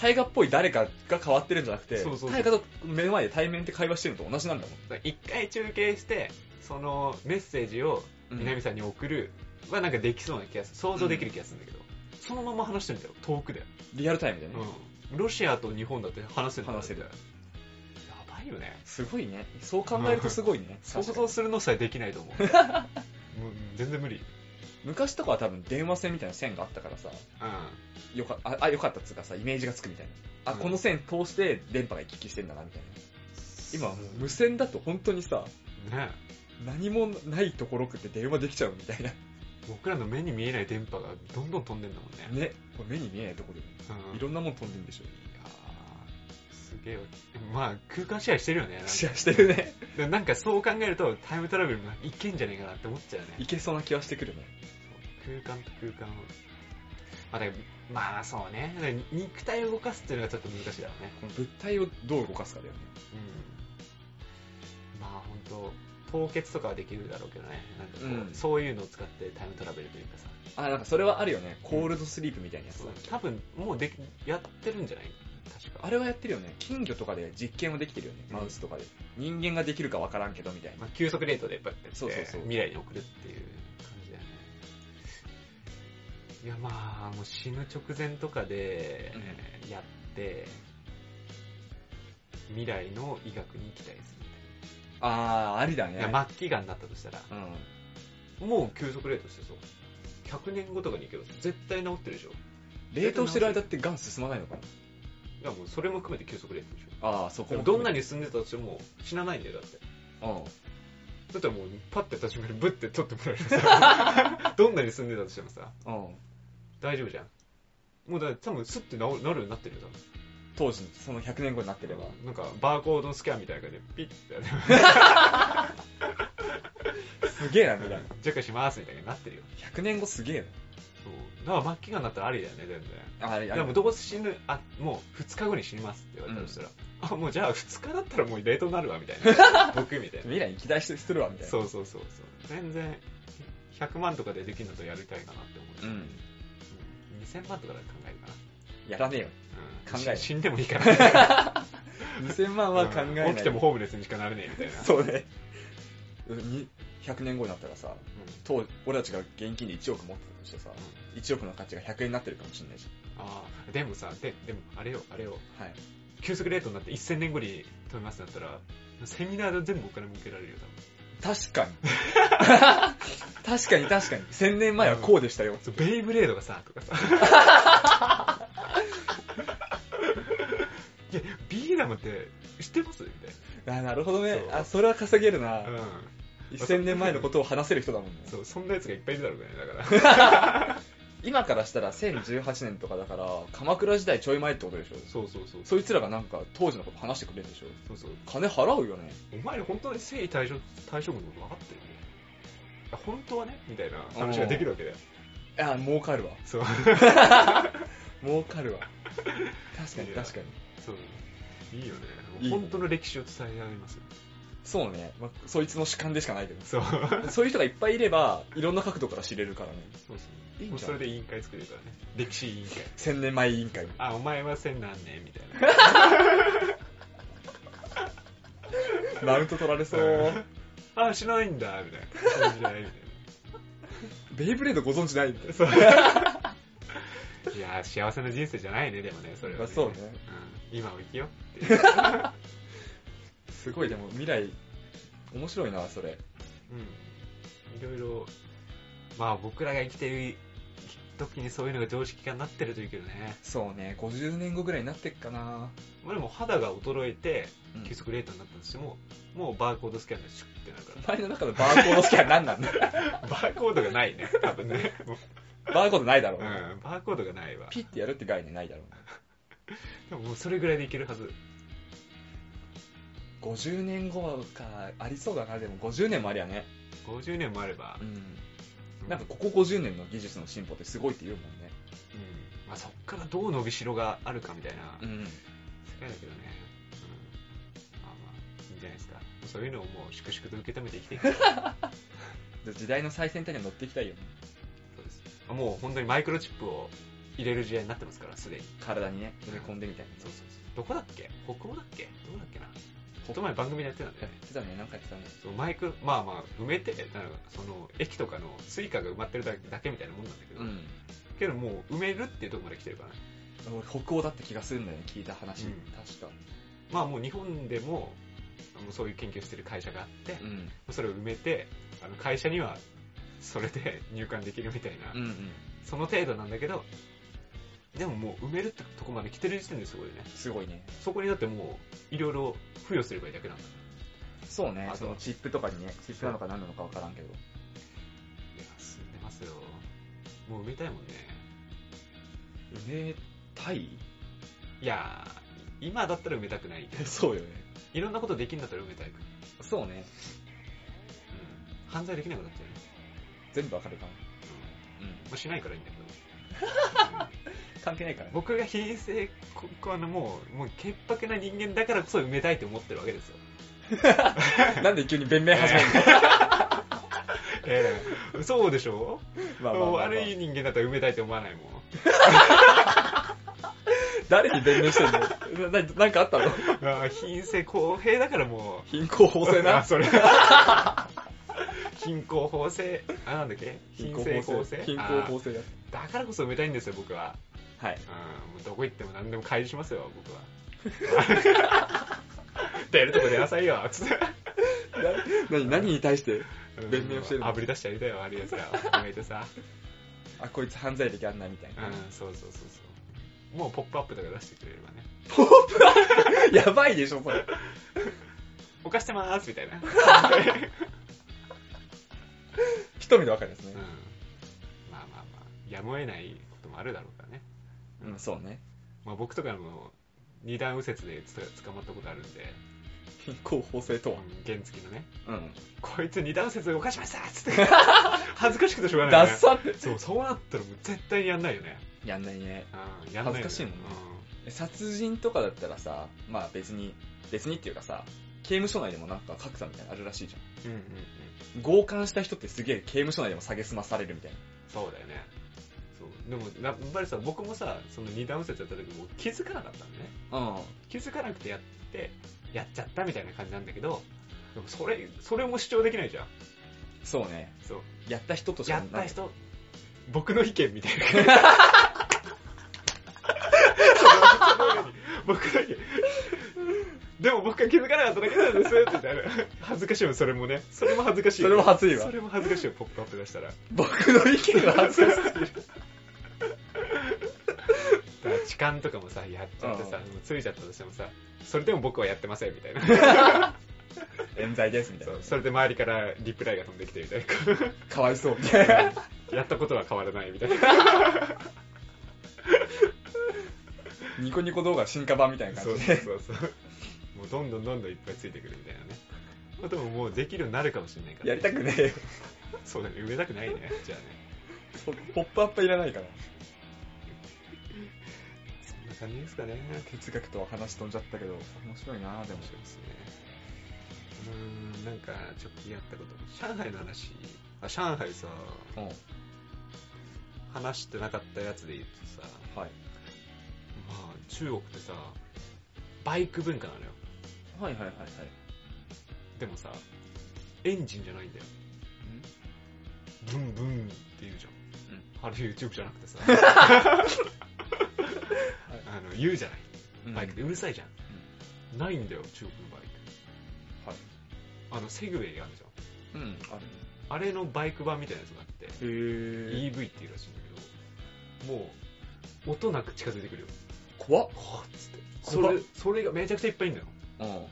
大河っぽい誰かが変わってるんじゃなくて、そうそうそう大河と目の前で対面で会話してるのと同じなんだもん。一回中継して、そのメッセージを南さんに送るはなんかできそうな気がする。想像できる気がするんだけど、そのまま話してるんだよ。遠くで。リアルタイムでね。うん。ロシアと日本だって話せるんだよ話せるやばいよね。すごいね。そう考えるとすごいね。想確かに像するのさえできないと思う。もう全然無理。昔とかは多分電話線みたいな線があったからさ、うん。よかああよかったっつうかさ、イメージがつくみたいな。あ、うんこの線通して電波が行き来してんだな、みたいな。今はもう無線だと本当にさ、ね何もないところで電話できちゃうみたいな。僕らの目に見えない電波がどんどん飛んでんだもんね。ね。これ目に見えないところでうんいろんなもん飛んでんでしょ。いやーすげえわ。まあ、空間支配してるよね。シェアしてるね。なんかそう考えると、タイムトラベルもいけんじゃねえかなって思っちゃうね。いけそうな気はしてくるね。空間と空間を。まあ、まあそうね。肉体を動かすっていうのがちょっと難しいだろうね。この物体をどう動かすかだよね。うん。まあ本当凍結とかはできるだろうけどね。なんかこう、うんそういうのを使ってタイムトラベルというかさ。あ、なんかそれはあるよね。コールドスリープみたいなやつそう。多分もうできやってるんじゃない？確か。あれはやってるよね。金魚とかで実験はできてるよね。うんマウスとかで。人間ができるかわからんけどみたいな。まあ、急速レートでバッてやってそうそうそう未来に送るっていう感じだよね。いやまあ、もう死ぬ直前とかでうやって、未来の医学に期待するあー、ありだみね。たいな。末期がんになったとしたら、うん。もう急速冷凍してそう。100年後とかに行けば絶対治ってるでしょ。冷凍してる間ってガン進まないのかな？いやもうそれも含めて急速冷凍でしあー、そょ。こどんなに進んでたとしても死なないんだよ、だって。うん。だったらもうパッて立ち上がりブッて取ってもらえるさ。どんなに進んでたとしてもさ、うん。大丈夫じゃん。もうだ多分スッて治るようになってるよ、多分。当時、その100年後になってれば。なんかバーコードスキャンみたいな感じでピッてやって すげえな、未来。チェックしますみたいになってるよ。100年後すげえそう。だから末期がんだったらありだよね、全然。な。ああれ、あれでもどうせ死ぬ、あ、もう2日後に死にますって言われたとしたら、あ、もうじゃあ2日だったらもう冷凍になるわ、みたいな。僕みたいな。未来に期待してするわ、みたいな。そうそうそうそう。全然、100万とかでできるのとやりたいかなって思う。うん。うん2000万とかで考えるかな。やらねえよ。うん考え死んでもいいから。2000万は考えない。うん起きてもホームレスにしかなれねえみたいな。そうね。に100年後になったらさ、当俺たちが現金で1億持ってたとしてさ、1億の価値が100円になってるかもしれないじああ、でもさ、で、でも、あれよ、あれよ、ゃん。はい。急速冷凍になって1000年後に飛びますってなったら、セミナーで全部お金儲けられるよ、確かに。確かに確かに。1000年前はこうでしたよ。多分。ベイブレードがさ、とかさ。や、ビーダムって知ってます？みたいあ、なるほどねそう。あ、それは稼げるな。な。うん。1000年前のことを話せる人だもんね。そう、そんなやつがいっぱいいるだろうね、だから。今からしたら1018年とかだから、鎌倉時代ちょい前ってことでしょ？そうそうそう。そいつらがなんか当時のこと話してくれるでしょ？そうそう。金払うよね。お前ら本当に征夷大将大将軍のこと分かってるあ本当はね？みたいな話ができるわけだよ。いや、儲かるわ。そう。儲かるわ。確かに確かに。そう。いいよね。いい本当の歴史を伝えられますよ。そうね。まあ、そいつの主観でしかないけど。そう。そういう人がいっぱいいれば、いろんな角度から知れるからね。そう。いいんじゃそれで委員会作れるからね。歴史委員会。千年前委員会。あ、お前は千何年みたいな。マウント取られそう。あ、しないんだ、みたいな。そういう時代みたいベイブレードご存知ないみたいな。そう。いやー、幸せな人生じゃないね、でもね、それは、な。ね。そうね。うん。今を生きようって。すごい、でも未来、面白いな、それ。うん。いろいろ、まあ僕らが生きてる時にそういうのが常識化になってるといいけどね。そうね、50年後ぐらいになってっかな。まあでも肌が衰えてうん、急速冷凍になったとしても、もうバーコードスキャンでシュッてなるかお前の中のバーコードスキャン何なんだら。バーコードがないね、多分ね。バーコードないだろう。ん、バーコードがないわ。ピッてやるって概念ないだろ でももうそれぐらいでいけるはず。50年後か、ありそうだな、でも50年もありゃね。50年もあればう、ん。なんかここ50年の技術の進歩ってすごいって言うもんね。うんまあ、そっからどう伸びしろがあるかみたいなうん。世界だけどね、うん、まあまあいいんじゃないですかそういうのをもう粛々と受け止めて生きていく 時代の最先端には乗っていきたいよね。もう本当にマイクロチップを入れる時代になってますからすでに体にね、埋め込んでみたいな。そうそうそうどこだっけ？北欧だっけ？どうだっけな？ちょっと前番組でやってたんだやよねってたね、なんかやってたね。そうマイクロまあまあ埋めてなんかその駅とかのスイカが埋まってるだけだけみたいなもんなんだけど、うん。けどもう埋めるっていうところまで来てるからね俺、北欧だって気がするんだよね、聞いた話。うん確か。まあもう日本でもそういう研究してる会社があって、うん。それを埋めてあの会社にはそれで入館できるみたいな、うんうん。その程度なんだけどでももう埋めるってとこまで来てる時点ですごいよね。すごいね。そこにだってもういろいろ付与すればいいだけなんだ。そうね。そのチップとかにね、チップなのか何なのかわからんけど。いや進んでますよ。もう埋めたいもんね。埋めたい？いやー今だったら埋めたくない そうよね。いろんなことできるんだったら埋めたい、うん、そうね。犯罪できなくなっちゃう。ね、全部わかるかも。うん。うん。まあ、しないからいいんだけど。関係ないからね。僕が品性ここあのもうもう潔白な人間だからこそ埋めたいと思ってるわけですよ。なんで急に弁明始めるの？ええ。そうでしょ？まあまあまあまあ。悪い人間だったら埋めたいと思わないもん。誰に弁明してんの？なななんかあったの？ああ品性公平だからもう。貧困法制な？あそれ貧困法制？あなんだっけ？品性公正貧困法制？だ。からこそ埋めたいんですよ僕ははい。うんどこ行っても何でも開示しますよ僕は出るとこ出なさいよ、つって。何、何に対して弁明をしてるの？あぶり出してやりたいよ、あるやつら。含めてさ。あ、こいつ犯罪歴あんなみたいな。うん、そうそうそうそう。もうポップアップとか出してくれればね。やばいでしょ、それ。犯してまーすみたいな。一目でわかるやつねうん。。まあまあまあ、やむを得ないこともあるだろうからね。うん、そうね。まあ僕とかも二段右折でつ捕まったことあるんで、候補性とは。うん原付のね、うん。こいつ二段右折で犯しましたっつって、恥ずかしくてしょうがない、ね。ダッサって。そう、そうなったらもう絶対にやんないよね。やんないね。うん、やんないよね恥ずかしいもんね殺人とかだったらさ、まあ別に、別にっていうかさ、刑務所内でもなんか格差みたいなのあるらしいじゃん。うん。うんうんうん。強姦した人ってすげえ刑務所内でも下げすまされるみたいな。そうだよね。そう。でも、やっぱりさ、僕もさ、その二段右折やった時も気づかなかったんでね。う気づかなくてやって、やっちゃったみたいな感じなんだけど、でもそれ、それも主張できないじゃん。ん。そうね。そう。やった人としてやった人、僕の意見みたいな。そのその上に僕の意見。でも僕は気づかなかっただけなんですみたいな。恥ずかしいよ、それもね。それも恥ずかしいよ。それも恥ずいわそれも恥ずかしいよ、ポップアップ出したら。僕の意見は恥ずかしすぎる。だから痴漢とかもさ、やっちゃってさ、うんもうついちゃったとしてもさ、それでも僕はやってませんみたいな。冤罪ですみたいなそう。それで周りからリプライが飛んできてみたいかわいそう。な。やったことは変わらないみたいな。ニコニコ動画進化版みたいな感じで。そうそうそう。もうどんどんどんどんいっぱいついてくるみたいなね。まあでももうできるようになるかもしれないから、やりたくねえよ。そうだね、埋めたくないね。じゃあね。そポップアップいらないから。そんな感じですかね。哲学とは話飛んじゃったけど、面白いなでも面。白いですね。うーん、なんか直近やったこと。上海の話。あ、上海さ、うん。話してなかったやつで言うとさ、はい。まあ中国ってさ、バイク文化なのよ。はいはいはいはい。でもさ、エンジンじゃないんだよ。ブンブンって言うじゃん。あれ YouTube じゃなくてさ、あの言うじゃない。うんバイクってうるさいじゃん。ないんだよ、中国のバイク。はい。あの、セグウェイあるじゃん。うん、あるあれのバイク版みたいなやつがあって、ね。へぇ EV っていうらしいんだけど、もう、音なく近づいてくるよ。怖っ。はっつって。そ怖っれ、それがめちゃくちゃいっぱいいんだよ。うん。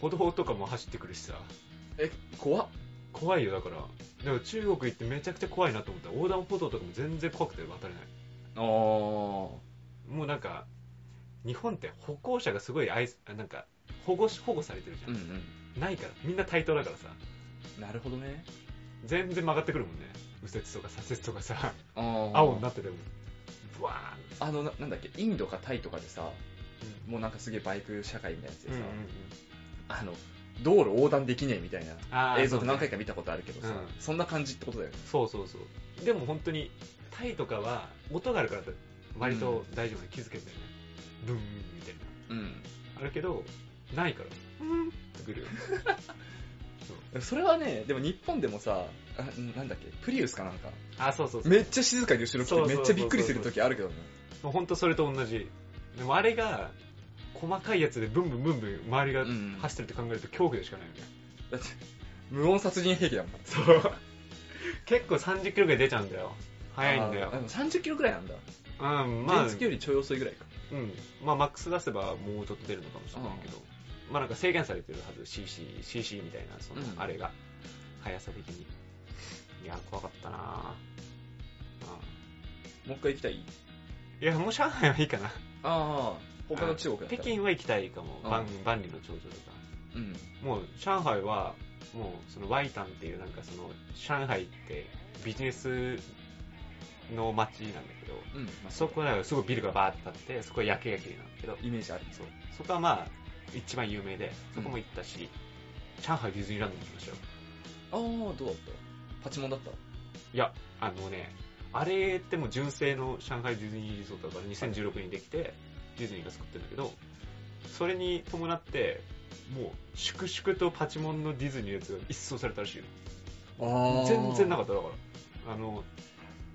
歩道とかも走ってくるしさ、え、怖っ。怖いよ、だから。でも中国行ってめちゃくちゃ怖いなと思ったら、横断歩道とかも全然怖くて渡れない。あー。もうなんか、日本って歩行者がすごい愛す、あなんか、保護し、保護されてるじゃん。うんうん。ないから。みんな対等だからさ。なるほどね。全然曲がってくるもんね。右折とか左折とかさ、あー青になってても。ブワあのな、なんだっけ、インドかタイとかでさ、ーン。もうなんかすげえバイク社会みたいなやつでさ。あの、道路横断できねえみたいな映像って何回か見たことあるけどさ、うんそんな感じってことだよね。そうそうそう。でも本当に、タイとかは、音があるから割と大丈夫な気づけんだよね。ブーンみたいな。うん。あるけど、ないから、うんってくるよ。それはね、でも日本でもさ、あなんだっけ、プリウスかなんか、あ、そうそうそう。めっちゃ静かに後ろ来てめっちゃびっくりする時あるけどね。もう本当それと同じ。でもあれが、細かいやつでブンブンブンブン周りがうん走ってるって考えると恐怖でしかないよね。だって、無音殺人兵器だもん。そう。結構30キロぐらい出ちゃうんだよ。速いんだよあー。でも30キロぐらいなんだ。うん、まあ、原付よりちょい遅いぐらいか。うん。まあ、マックス出せばもうちょっと出るのかもしれないけど。まあなんか制限されてるはず。CC、CC みたいな、その、うんあれが。速さ的に。いや、怖かったなぁ。もう一回行きたい？うんいや、もう上海はいいかな。ああ、他の中国だったら。北京は行きたいかも。うん万万里の長城とか。うん。もう上海は、もうそのワイタンっていうなんかその、上海ってビジネスの街なんだけど、うん。まあ、そこはすごいビルがバーってあって、そこは夜景が綺麗なんだけど、イメージある。そう。そこはまあ、一番有名で、そこも行ったし、上海ディズニーランドも行きましたよ。ああ、どうだった？パチモンだった？いや、あのね、あれってもう純正の上海ディズニーリゾートだから2016年にできて、ディズニーが作ってるんだけど、それに伴って、もう、粛々とパチモンのディズニーのやつが一掃されたらしいよ。あ全然なかった、だから。あの、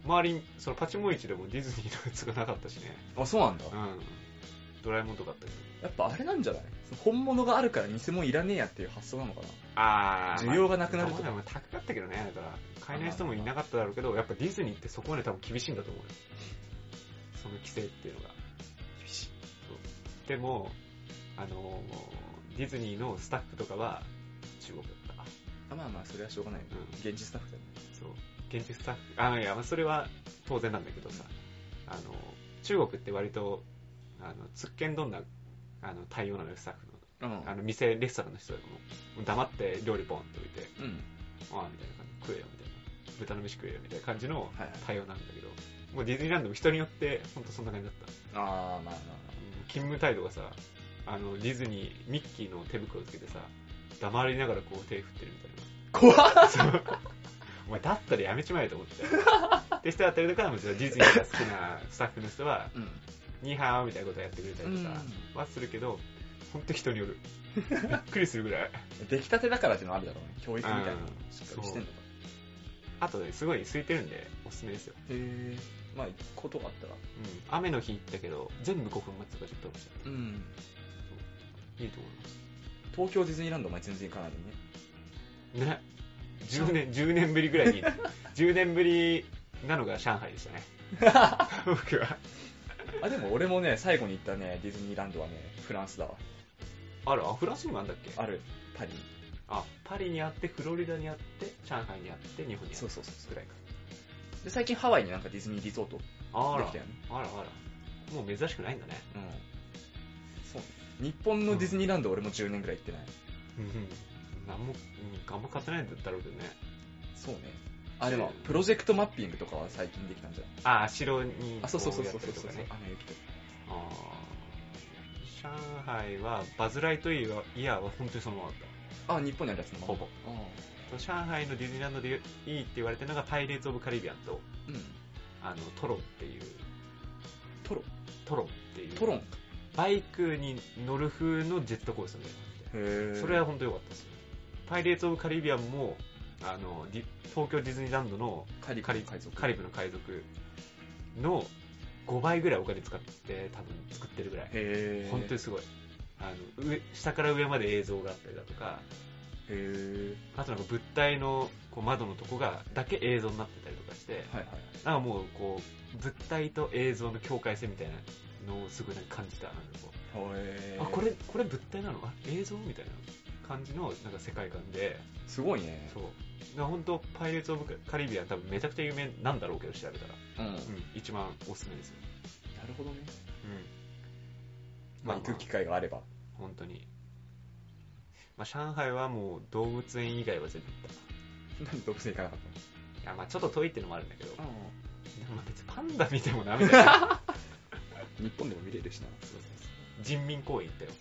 周りに、そのパチモン市でもディズニーのやつがなかったしね。あ、そうなんだ。うん。ドラえもんとかあったけど。やっぱあれなんじゃない？本物があるから偽物いらねえやっていう発想なのかな？あ需要がなくなると。まあ高かったけどね、だから、買えない人もいなかっただろうけど、やっぱディズニーってそこまで多分厳しいんだと思うよ。その規制っていうのが。厳しい。でも、あのー、ディズニーのスタッフとかは中国だった。あまあまあ、それはしょうがない。うん現地スタッフだよね。そう。現地スタッフ、あ、いや、まあそれは当然なんだけどさ、あの、中国って割と、あの、つっけんどんな、あの、対応なのよ、スタッフの。うんあの、店、レストランの人でも、黙って料理ポンって置いて、うん。ああ、みたいな感じ、食えよ、みたいな。豚の飯食えよ、みたいな感じのはいはい。対応なんだけど、もうディズニーランドも人によって、ほんとそんな感じだった。ああ、まあまあ勤務態度がさ、あの、ディズニー、ミッキーの手袋つけてさ、黙りながらこう手振ってるみたいな。怖っお前だったらやめちまえと思って。って人だったりとか、もディズニーが好きなスタッフの人は、うん。ニーハーみたいなことやってくれたりとかはするけど、ほんと人による。びっくりするぐらい。出来たてだからっていうのあるだろうね。教育みたいなのうんしっかりしてんのか。あとね、すごい空いてるんで、おすすめですよ。へえ。まあ、行くことがあったら。うん。雨の日行ったけど、全部5分待つとか10分待ちだうん。いいと思います。東京ディズニーランドお前全然行かないのにね。ね。10年、10年ぶりぐらいに、10年ぶりなのが上海でしたね。僕は。あ、でも俺もね、最後に行ったね、ディズニーランドはね、フランスだわ。ある？あ、フランスにもあんだっけ？ある、パリに。あ、パリにあって、フロリダにあって、上海にあって、日本にあって。そうそうそうぐらいか。で、最近ハワイになんかディズニーリゾートできたよね。あらあら。もう珍しくないんだね。うん。そう。日本のディズニーランド俺も10年ぐらい行ってない。うんうん。なんも、うん、あんま買ってないんだろうけどね。そうね。あ、でも、プロジェクトマッピングとかは最近できたんじゃない？あ、城に。あ、そうそうそうそうそうそう。雨雪とか。あー上海は、バズ・ライトイヤーは本当にそのままだっあ、日本にあるやつの？た。ほぼ。あ上海のディズニーランドでいいって言われてるのが、パイレーツ・オブ・カリビアンと、うん。あの、トロっていう、トロトロっていう。トロン？バイクに乗る風のジェットコースターみたいなそれは本当良かったですよ。パイレーツ・オブ・カリビアンも、あの、ディ東京ディズニーランドのカリブカリ海賊。カリブの海賊の5倍ぐらいお金使って多分作ってるぐらい。本当にすごい。あの、上、下から上まで映像があったりだとか。あとなんか物体のこう窓のとこが、だけ映像になってたりとかして、はいはい。なんかもうこう、物体と映像の境界線みたいなのをすごい感じた。なんかこうあ、これ、これ物体なの？あ、映像？みたいな感じのなんか世界観で、すごいね。そう。だ本当パイレーツ・オブ・カリビアン多分めちゃくちゃ有名なんだろうけど調べたら。うん。うん、一番おすすめですよ。なるほどね。うん。まあ、行く機会があれば。本当に。まあ、上海はもう動物園以外は全部行った。なんで動物園行かなかっいや、まあちょっと遠いっていうのもあるんだけど、たのでもまあ別にパンダ見てもな、みたいな。日本でも見れるしな。そうそうそう人民公園行ったよ。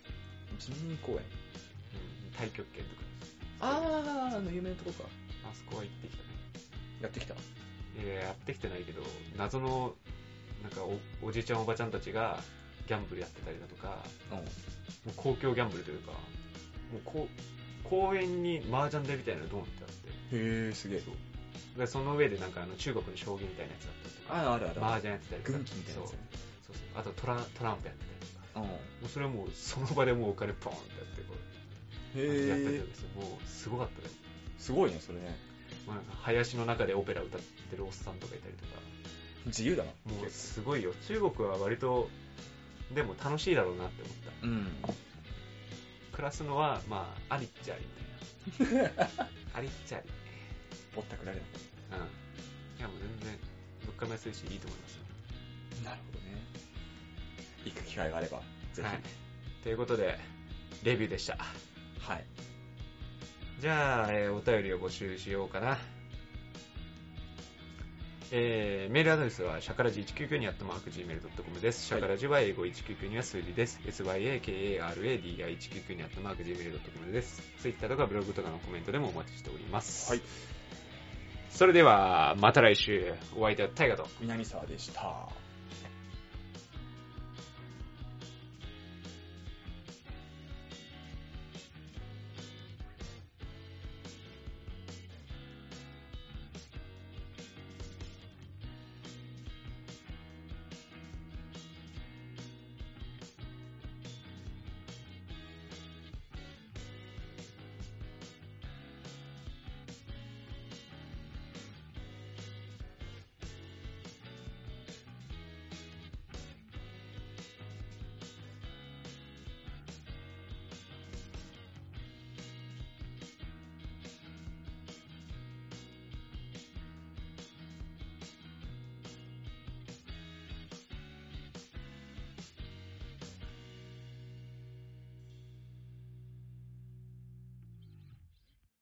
人民公園。うん、太極拳とか。あー、あの有名なとこか。あそこは行ってきたね。やってきた。いや、やってきてないけど、謎の、なんかお、おじいちゃんおばちゃんたちが、ギャンブルやってたりだとか、うん。もう公共ギャンブルというか、もうこう、公園に麻雀台みたいなのドンってあって、へー、すげえ。でその上でなんかあの中国の将棋みたいなやつだったりとか、あ、あるある麻。雀やってたりとか、軍旗みたいなやつそうね。そうそうあとトラトランプやってたりとか、うん。もうそれはもうその場でもうお金ポーンってやってこう、やったりへーとかして、もうすごかったね。すごいね、それね。もうなんか林の中でオペラ歌ってるおっさんとかいたりとか、自由だな。もうすごいよ。中国は割と、でも楽しいだろうなって思った。うん。暮らすのは、まあ、ありっちゃありみたいな。ありっちゃあり。ぼったくられなうん。いやもう全然、物価も安いしいいと思いますよ。なるほどね。行く機会があれば、ぜひ。はい。ということで、レビューでした。はい。じゃあ、えーお便りを募集しようかな。えー、メールアドレスは、シャカラジ199にあったマーク Gmail.com です。シャカラジは英語199には数字です。syakaradi199 にあったマーク Gmail.com です。ツイッターとかブログとかのコメントでもお待ちしております。はい。それでは、また来週、お相手はタイガと。南沢でした。